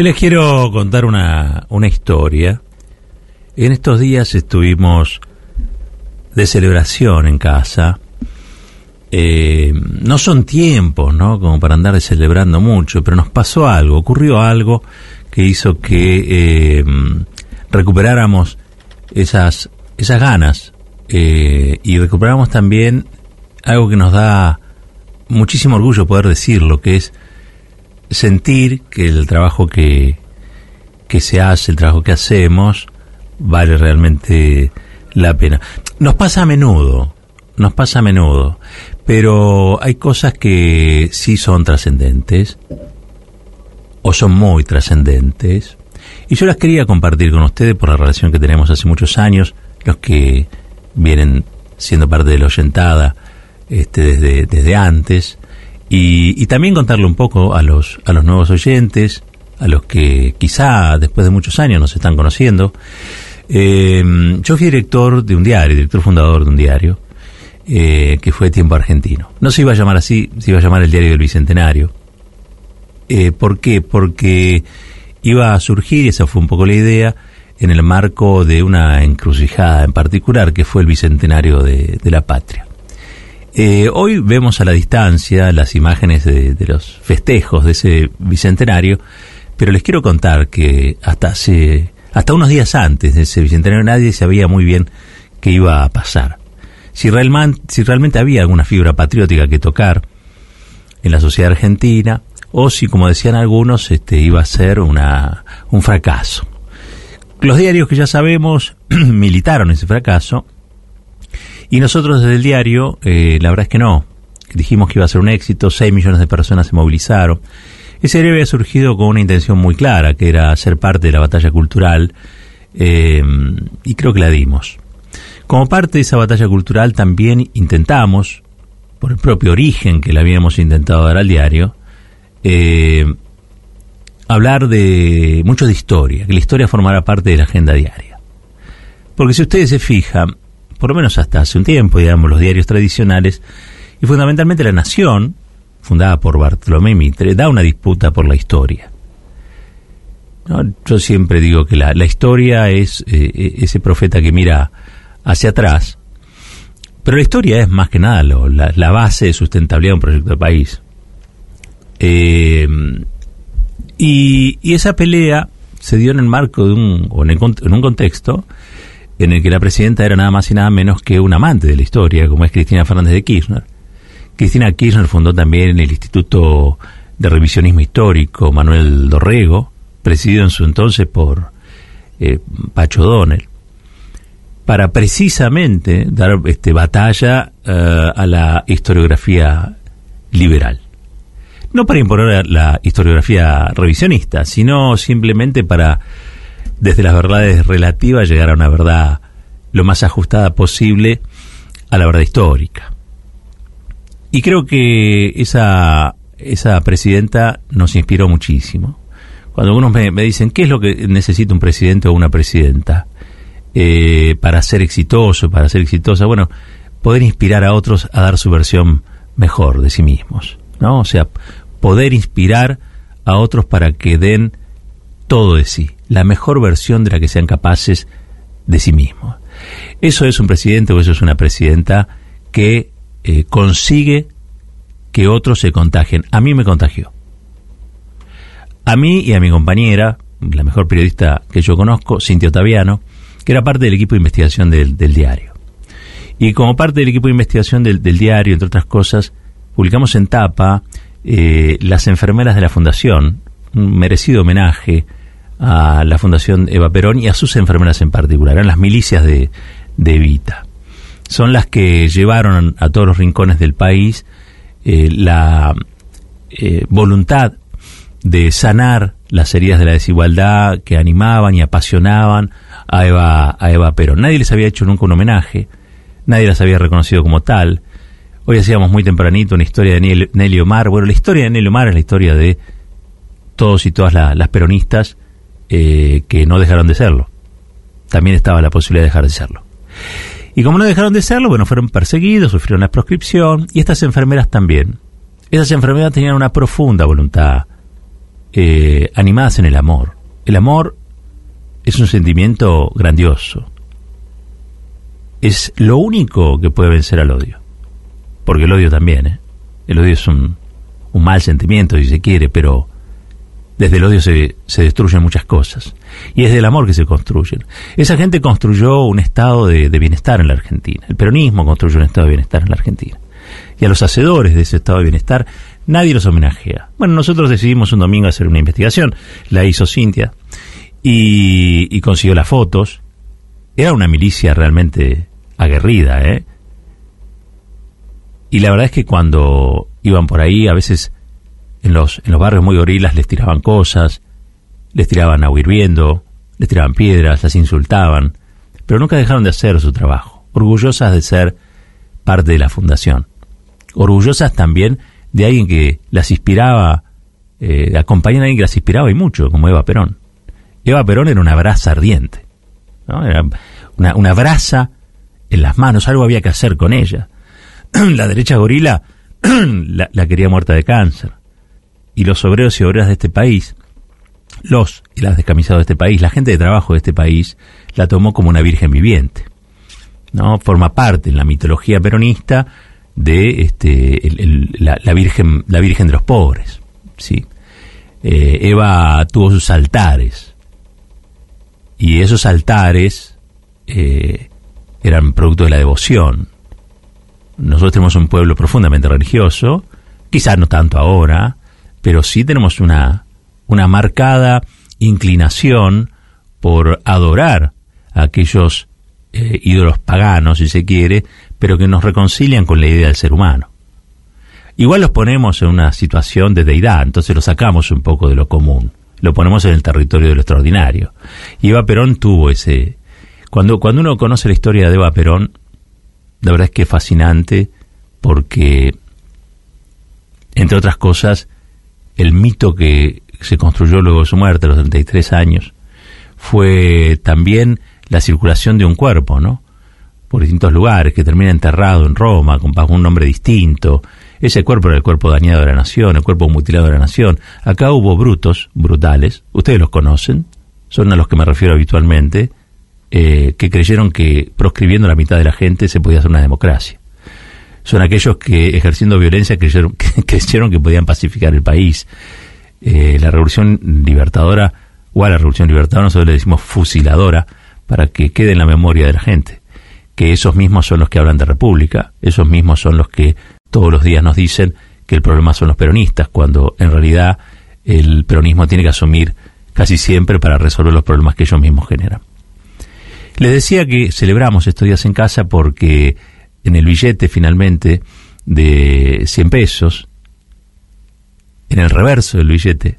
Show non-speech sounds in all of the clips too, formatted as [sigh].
Hoy les quiero contar una, una historia. En estos días estuvimos de celebración en casa. Eh, no son tiempos, ¿no? Como para andar celebrando mucho, pero nos pasó algo, ocurrió algo que hizo que eh, recuperáramos esas, esas ganas eh, y recuperamos también algo que nos da muchísimo orgullo poder decirlo, que es sentir que el trabajo que, que se hace, el trabajo que hacemos, vale realmente la pena. Nos pasa a menudo, nos pasa a menudo, pero hay cosas que sí son trascendentes, o son muy trascendentes, y yo las quería compartir con ustedes por la relación que tenemos hace muchos años, los que vienen siendo parte de la oyentada este, desde, desde antes, y, también contarle un poco a los, a los nuevos oyentes, a los que quizá después de muchos años nos están conociendo. Eh, yo fui director de un diario, director fundador de un diario, eh, que fue Tiempo Argentino. No se iba a llamar así, se iba a llamar el Diario del Bicentenario. Eh, ¿Por qué? Porque iba a surgir, y esa fue un poco la idea, en el marco de una encrucijada en particular, que fue el Bicentenario de la Patria. Eh, hoy vemos a la distancia las imágenes de, los festejos de ese bicentenario, pero les quiero contar que hasta hace, hasta unos días antes de ese bicentenario nadie sabía muy bien qué iba a pasar. Si, realmente, si realmente había alguna fibra patriótica que tocar en la sociedad argentina, o si, como decían algunos, este, iba a ser una, un fracaso. Los diarios que ya sabemos [clears throat] militaron ese fracaso y nosotros desde el diario, eh, la verdad es que no. Dijimos que iba a ser un éxito, 6 millones de personas se movilizaron. Ese diario había surgido con una intención muy clara, que era ser parte de la batalla cultural, eh, y creo que la dimos. Como parte de esa batalla cultural también intentamos, por el propio origen que le habíamos intentado dar al diario, eh, hablar de mucho de historia, que la historia formara parte de la agenda diaria. Porque si ustedes se fijan, por lo menos hasta hace un tiempo, digamos, los diarios tradicionales, y fundamentalmente La Nación, fundada por Bartolomé Mitre, da una disputa por la historia. Yo siempre digo que la, historia es eh, eh, ese profeta que mira hacia atrás, pero la historia es más que nada la, base de sustentabilidad de un proyecto de país. Eh, y, esa pelea se dio en el marco de un, o en un contexto en el que la presidenta era nada más y nada menos que un amante de la historia, como es Cristina Fernández de Kirchner. Cristina Kirchner fundó también el Instituto de Revisionismo Histórico Manuel Dorrego, presidido en su entonces por eh, Pacho Donel, para precisamente dar este, batalla eh, a la historiografía liberal. No para imponer la historiografía revisionista, sino simplemente para desde las verdades relativas llegar a una verdad lo más ajustada posible a la verdad histórica. Y creo que esa, esa presidenta nos inspiró muchísimo. Cuando algunos me, dicen, ¿qué es lo que necesita un presidente o una presidenta eh, para ser exitoso, para ser exitosa? Bueno, poder inspirar a otros a dar su versión mejor de sí mismos, ¿no? O sea, poder inspirar a otros para que den todo de sí, la mejor versión de la que sean capaces de sí mismos. Eso es un presidente o eso es una presidenta que eh, consigue que otros se contagien. A mí me contagió. A mí y a mi compañera, la mejor periodista que yo conozco, Cintia Otaviano, que era parte del equipo de investigación del, diario. Y como parte del equipo de investigación del, diario, entre otras cosas, publicamos en tapa eh, las enfermeras de la fundación, un merecido homenaje a la Fundación Eva Perón y a sus enfermeras en particular, eran las milicias de, Evita. Son las que llevaron a todos los rincones del país eh, la eh, voluntad de sanar las heridas de la desigualdad que animaban y apasionaban a Eva, a Eva Perón. Nadie les había hecho nunca un homenaje, nadie las había reconocido como tal. Hoy hacíamos muy tempranito una historia de Nelly Omar. Bueno, la historia de Nelly Omar es la historia de todos y todas las peronistas eh, que no dejaron de serlo. También estaba la posibilidad de dejar de serlo. Y como no dejaron de serlo, bueno, fueron perseguidos, sufrieron la proscripción, y estas enfermeras también. Esas enfermeras tenían una profunda voluntad eh, animadas en el amor. El amor es un sentimiento grandioso. Es lo único que puede vencer al odio. Porque el odio también, ¿eh? El odio es un, un mal sentimiento, si se quiere, pero desde el odio se, se, destruyen muchas cosas. Y es del amor que se construyen. Esa gente construyó un estado de, de, bienestar en la Argentina. El peronismo construyó un estado de bienestar en la Argentina. Y a los hacedores de ese estado de bienestar nadie los homenajea. Bueno, nosotros decidimos un domingo hacer una investigación. La hizo Cintia. Y, y consiguió las fotos. Era una milicia realmente aguerrida, ¿eh? Y la verdad es que cuando iban por ahí, a veces en los, en los barrios muy gorilas les tiraban cosas, les tiraban agua hirviendo, les tiraban piedras, las insultaban, pero nunca dejaron de hacer su trabajo, orgullosas de ser parte de la fundación, orgullosas también de alguien que las inspiraba, eh, de acompañar a alguien que las inspiraba y mucho, como Eva Perón. Eva Perón era una brasa ardiente, ¿no? era una, una brasa en las manos, algo había que hacer con ella. [clears throat] la derecha gorila [clears throat] la, la, quería muerta de cáncer. Y los obreros y obreras de este país, los y las descamisados de este país, la gente de trabajo de este país, la tomó como una virgen viviente. ¿no? Forma parte en la mitología peronista de este, el, la, virgen, la virgen de los pobres. ¿sí? Eh, Eva tuvo sus altares. Y esos altares eh, eran producto de la devoción. Nosotros tenemos un pueblo profundamente religioso, quizás no tanto ahora, pero sí tenemos una, una marcada inclinación por adorar a aquellos eh, ídolos paganos, si se quiere, pero que nos reconcilian con la idea del ser humano. Igual los ponemos en una situación de deidad, entonces lo sacamos un poco de lo común, lo ponemos en el territorio de lo extraordinario. Y Eva Perón tuvo ese... Cuando, cuando uno conoce la historia de Eva Perón, la verdad es que es fascinante porque, entre otras cosas, el mito que se construyó luego de su muerte, a los 33 años, fue también la circulación de un cuerpo, ¿no? Por distintos lugares, que termina enterrado en Roma, con un nombre distinto. Ese cuerpo era el cuerpo dañado de la nación, el cuerpo mutilado de la nación. Acá hubo brutos, brutales, ustedes los conocen, son a los que me refiero habitualmente, eh, que creyeron que proscribiendo la mitad de la gente se podía hacer una democracia. Son aquellos que ejerciendo violencia creyeron [laughs] que, creyeron que podían pacificar el país. Eh, la revolución libertadora, o a la revolución libertadora nosotros le decimos fusiladora, para que quede en la memoria de la gente. Que esos mismos son los que hablan de república, esos mismos son los que todos los días nos dicen que el problema son los peronistas, cuando en realidad el peronismo tiene que asumir casi siempre para resolver los problemas que ellos mismos generan. Les decía que celebramos estos días en casa porque en el billete finalmente de 100 pesos, en el reverso del billete,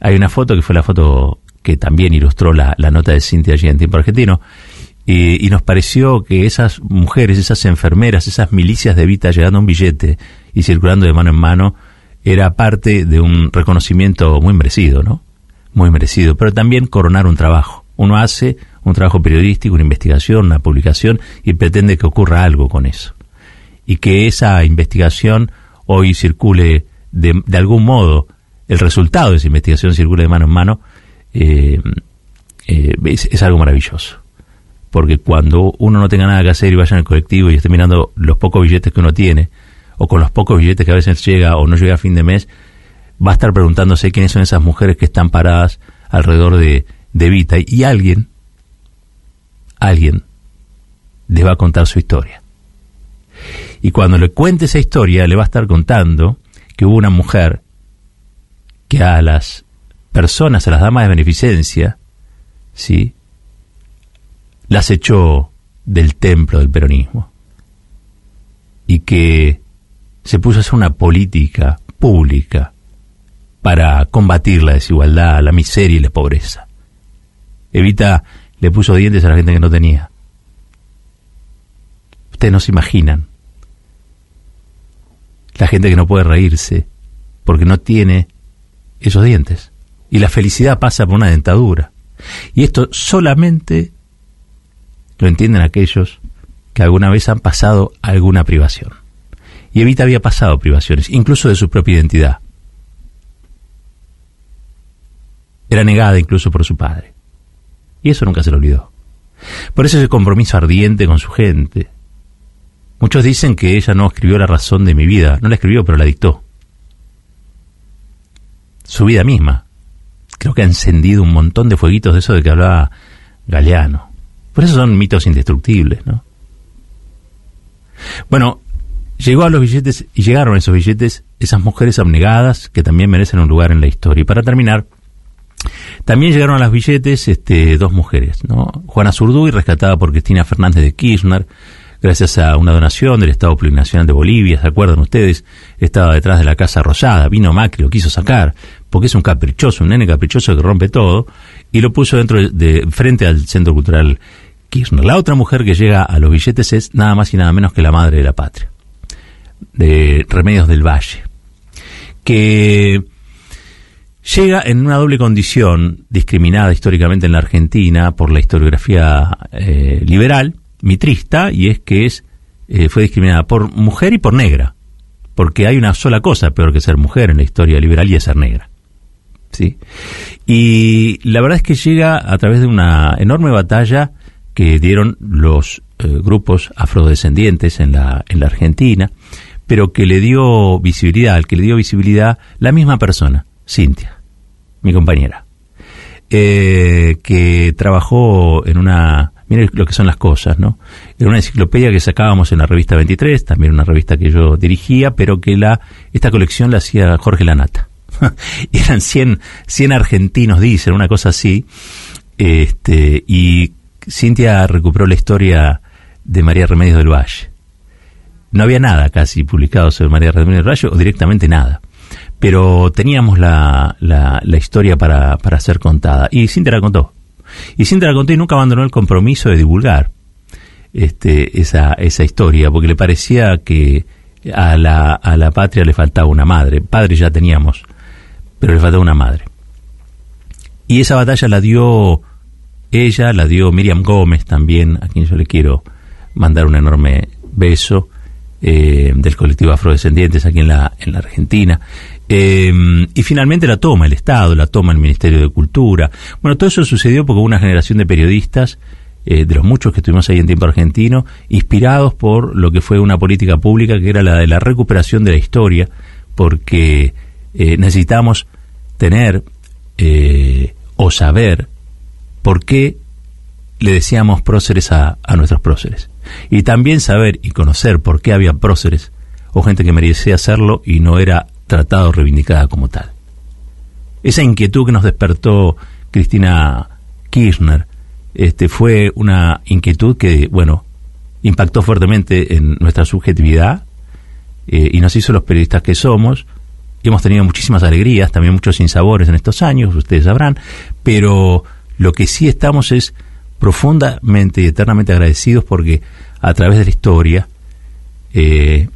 hay una foto que fue la foto que también ilustró la, la nota de Cintia allí en Tiempo Argentino, y, y, nos pareció que esas mujeres, esas enfermeras, esas milicias de Vita llegando a un billete y circulando de mano en mano, era parte de un reconocimiento muy merecido, ¿no? Muy merecido, pero también coronar un trabajo. Uno hace un trabajo periodístico, una investigación, una publicación y pretende que ocurra algo con eso. Y que esa investigación hoy circule de, de algún modo, el resultado de esa investigación circule de mano en mano, eh, eh, es, es, algo maravilloso. Porque cuando uno no tenga nada que hacer y vaya en el colectivo y esté mirando los pocos billetes que uno tiene, o con los pocos billetes que a veces llega o no llega a fin de mes, va a estar preguntándose quiénes son esas mujeres que están paradas alrededor de, de Vita. Y alguien alguien le va a contar su historia. Y cuando le cuente esa historia, le va a estar contando que hubo una mujer que a las personas, a las damas de beneficencia, ¿sí? las echó del templo del peronismo. Y que se puso a hacer una política pública para combatir la desigualdad, la miseria y la pobreza. Evita le puso dientes a la gente que no tenía. Ustedes no se imaginan. La gente que no puede reírse porque no tiene esos dientes. Y la felicidad pasa por una dentadura. Y esto solamente lo entienden aquellos que alguna vez han pasado alguna privación. Y Evita había pasado privaciones, incluso de su propia identidad. Era negada incluso por su padre. Y eso nunca se lo olvidó. Por eso ese compromiso ardiente con su gente. Muchos dicen que ella no escribió la razón de mi vida. No la escribió, pero la dictó. Su vida misma. Creo que ha encendido un montón de fueguitos de eso de que hablaba Galeano. Por eso son mitos indestructibles, ¿no? Bueno, llegó a los billetes y llegaron esos billetes esas mujeres abnegadas que también merecen un lugar en la historia. Y para terminar, también llegaron a los billetes este, dos mujeres, ¿no? Juana Zurduy, rescatada por Cristina Fernández de Kirchner, gracias a una donación del Estado Plurinacional de Bolivia, ¿se acuerdan ustedes? Estaba detrás de la Casa Rosada, vino Macri, lo quiso sacar, porque es un caprichoso, un nene caprichoso que rompe todo, y lo puso dentro de, frente al Centro Cultural Kirchner. La otra mujer que llega a los billetes es nada más y nada menos que la madre de la patria, de Remedios del Valle, que llega en una doble condición, discriminada históricamente en la Argentina por la historiografía eh, liberal, mitrista, y es que es eh, fue discriminada por mujer y por negra, porque hay una sola cosa peor que ser mujer en la historia liberal y es ser negra. ¿sí? Y la verdad es que llega a través de una enorme batalla que dieron los eh, grupos afrodescendientes en la, en la Argentina, pero que le dio visibilidad, al que le dio visibilidad la misma persona, Cintia, mi compañera, eh, que trabajó en una, mire lo que son las cosas, ¿no? En una enciclopedia que sacábamos en la revista 23, también una revista que yo dirigía, pero que la, esta colección la hacía Jorge Lanata. [laughs] eran 100, 100 argentinos, dicen, una cosa así, este, y Cintia recuperó la historia de María Remedios del Valle. No había nada casi publicado sobre María Remedios del Valle, o directamente nada. Pero teníamos la, la, historia para, para, ser contada. Y Cintia la contó. Y Cintia la contó y nunca abandonó el compromiso de divulgar este, esa, esa historia, porque le parecía que a la, a la patria le faltaba una madre. Padre ya teníamos, pero le faltaba una madre. Y esa batalla la dio ella, la dio Miriam Gómez también, a quien yo le quiero mandar un enorme beso, eh, del colectivo Afrodescendientes aquí en la, en la Argentina. Eh, y finalmente la toma el Estado, la toma el Ministerio de Cultura. Bueno, todo eso sucedió porque hubo una generación de periodistas, eh, de los muchos que estuvimos ahí en tiempo argentino, inspirados por lo que fue una política pública que era la de la recuperación de la historia, porque necesitamos tener o saber por qué le decíamos próceres a, nuestros próceres. Y también saber y conocer por qué había próceres o gente que merecía hacerlo y no era tratado o reivindicada como tal. Esa inquietud que nos despertó Cristina Kirchner este, fue una inquietud que, bueno, impactó fuertemente en nuestra subjetividad eh, y nos hizo los periodistas que somos. Hemos tenido muchísimas alegrías, también muchos sinsabores en estos años, ustedes sabrán, pero lo que sí estamos es profundamente y eternamente agradecidos porque a través de la historia eh,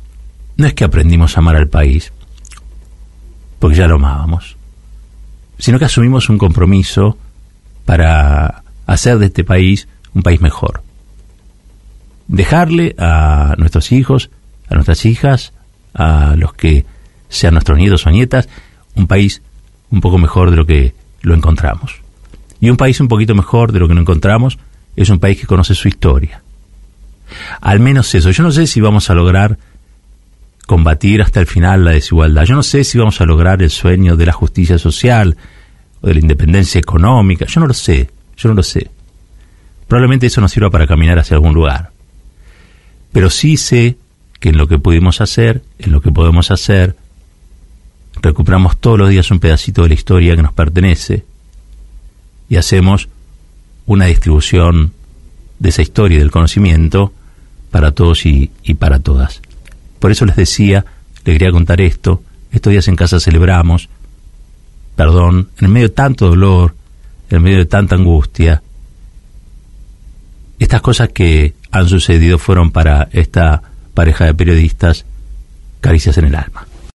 no es que aprendimos a amar al país, porque ya lo amábamos, sino que asumimos un compromiso para hacer de este país un país mejor. Dejarle a nuestros hijos, a nuestras hijas, a los que sean nuestros nietos o nietas, un país un poco mejor de lo que lo encontramos. Y un país un poquito mejor de lo que nos encontramos es un país que conoce su historia. Al menos eso. Yo no sé si vamos a lograr combatir hasta el final la desigualdad. Yo no sé si vamos a lograr el sueño de la justicia social o de la independencia económica. Yo no lo sé. Yo no lo sé. Probablemente eso nos sirva para caminar hacia algún lugar. Pero sí sé que en lo que pudimos hacer, en lo que podemos hacer, recuperamos todos los días un pedacito de la historia que nos pertenece y hacemos una distribución de esa historia y del conocimiento para todos y, para todas. Por eso les decía, les quería contar esto, estos días en casa celebramos, perdón, en medio de tanto dolor, en medio de tanta angustia, estas cosas que han sucedido fueron para esta pareja de periodistas caricias en el alma.